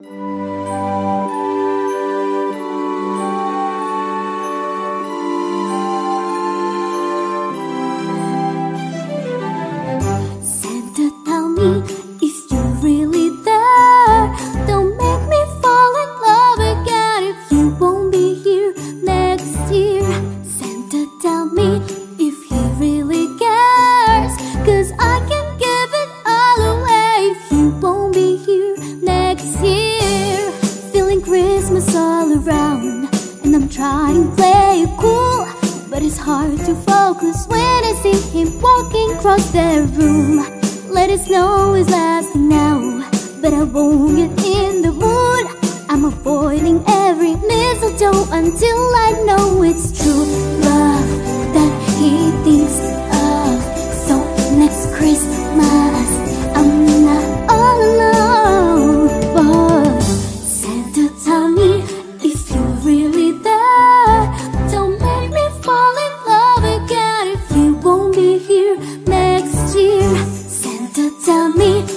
Santa, tell me and I'm play it cool. But it's hard to focus when I see him walking across the room. Let it snow is lasting now, but I won't get in the mood. I'm avoiding every mistletoe until I know it's true love. tell me